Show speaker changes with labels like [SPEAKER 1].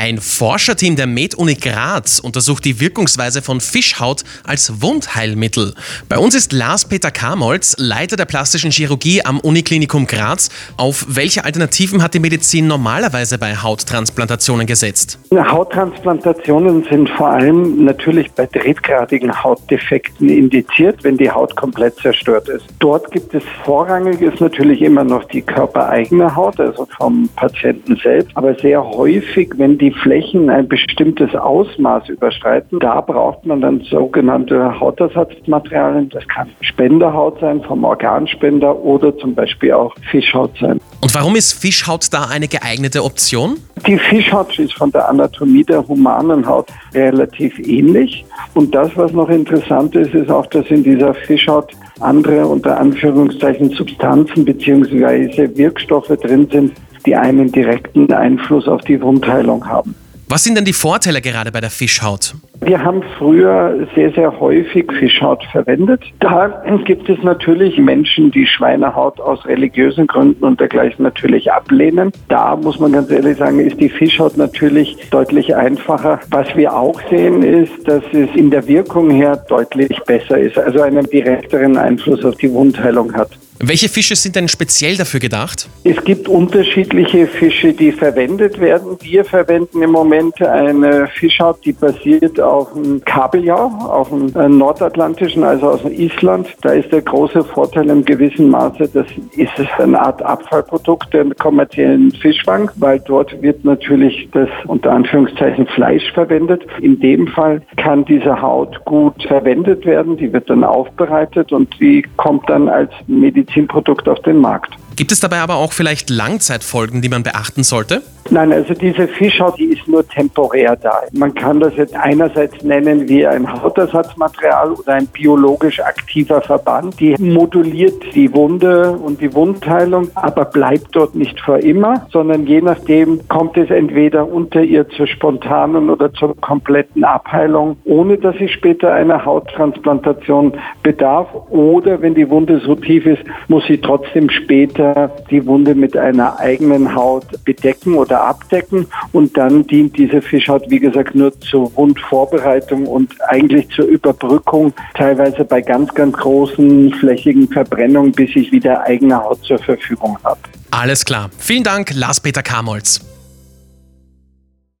[SPEAKER 1] Ein Forscherteam der Med-Uni Graz untersucht die Wirkungsweise von Fischhaut als Wundheilmittel. Bei uns ist Lars-Peter Kamolz, Leiter der plastischen Chirurgie am Uniklinikum Graz. Auf welche Alternativen hat die Medizin normalerweise bei Hauttransplantationen gesetzt?
[SPEAKER 2] Hauttransplantationen sind vor allem natürlich bei drittgradigen Hautdefekten indiziert, wenn die Haut komplett zerstört ist. Dort gibt es vorrangig ist natürlich immer noch die körpereigene Haut, also vom Patienten selbst, aber sehr häufig, wenn die Flächen ein bestimmtes Ausmaß überschreiten, da braucht man dann sogenannte Hautersatzmaterialien. Das kann Spenderhaut sein vom Organspender oder zum Beispiel auch Fischhaut sein.
[SPEAKER 1] Und warum ist Fischhaut da eine geeignete Option?
[SPEAKER 2] Die Fischhaut ist von der Anatomie der humanen Haut relativ ähnlich. Und das, was noch interessant ist, ist auch, dass in dieser Fischhaut andere unter Anführungszeichen Substanzen bzw. Wirkstoffe drin sind, die einen direkten Einfluss auf die Wundheilung haben.
[SPEAKER 1] Was sind denn die Vorteile gerade bei der Fischhaut?
[SPEAKER 2] Wir haben früher sehr, sehr häufig Fischhaut verwendet. Da gibt es natürlich Menschen, die Schweinehaut aus religiösen Gründen und dergleichen natürlich ablehnen. Da muss man ganz ehrlich sagen, ist die Fischhaut natürlich deutlich einfacher. Was wir auch sehen, ist, dass es in der Wirkung her deutlich besser ist, also einen direkteren Einfluss auf die Wundheilung hat.
[SPEAKER 1] Welche Fische sind denn speziell dafür gedacht?
[SPEAKER 2] Es gibt unterschiedliche Fische, die verwendet werden. Wir verwenden im Moment eine Fischhaut, die basiert auf dem Kabeljau, auf dem äh, nordatlantischen, also aus Island. Da ist der große Vorteil im gewissen Maße, das ist eine Art Abfallprodukt der kommerziellen Fischfang, weil dort wird natürlich das unter Anführungszeichen Fleisch verwendet. In dem Fall kann diese Haut gut verwendet werden. Die wird dann aufbereitet und die kommt dann als Medizinprodukt auf den Markt.
[SPEAKER 1] Gibt es dabei aber auch vielleicht Langzeitfolgen, die man beachten sollte?
[SPEAKER 2] Nein, also diese Fischhaut, die ist nur temporär da. Man kann das jetzt einerseits nennen wie ein Hautersatzmaterial oder ein biologisch aktiver Verband. Die moduliert die Wunde und die Wundheilung, aber bleibt dort nicht für immer, sondern je nachdem kommt es entweder unter ihr zur spontanen oder zur kompletten Abheilung, ohne dass sie später einer Hauttransplantation bedarf. Oder wenn die Wunde so tief ist, muss sie trotzdem später die Wunde mit einer eigenen Haut bedecken oder abdecken und dann dient diese Fischhaut, wie gesagt, nur zur Wundvorbereitung und eigentlich zur Überbrückung, teilweise bei ganz, ganz großen flächigen Verbrennungen, bis ich wieder eigene Haut zur Verfügung habe.
[SPEAKER 1] Alles klar. Vielen Dank, Lars-Peter Kamolz.